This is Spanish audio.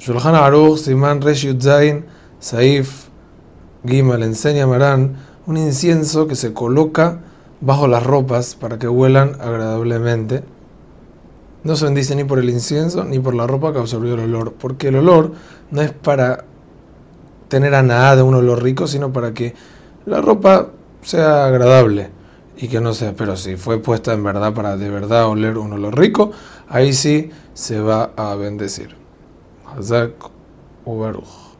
Shulchan Aruch, Siman Resh Yudzain, Saif, Gimal, enseña Marán, un incienso que se coloca bajo las ropas para que huelan agradablemente. No se bendice ni por el incienso ni por la ropa que absorbió el olor, porque el olor no es para tener a nada de un olor rico, sino para que la ropa sea agradable y que no sea, pero si fue puesta en verdad para de verdad oler un olor rico, ahí sí se va a bendecir. حزاك وبرخ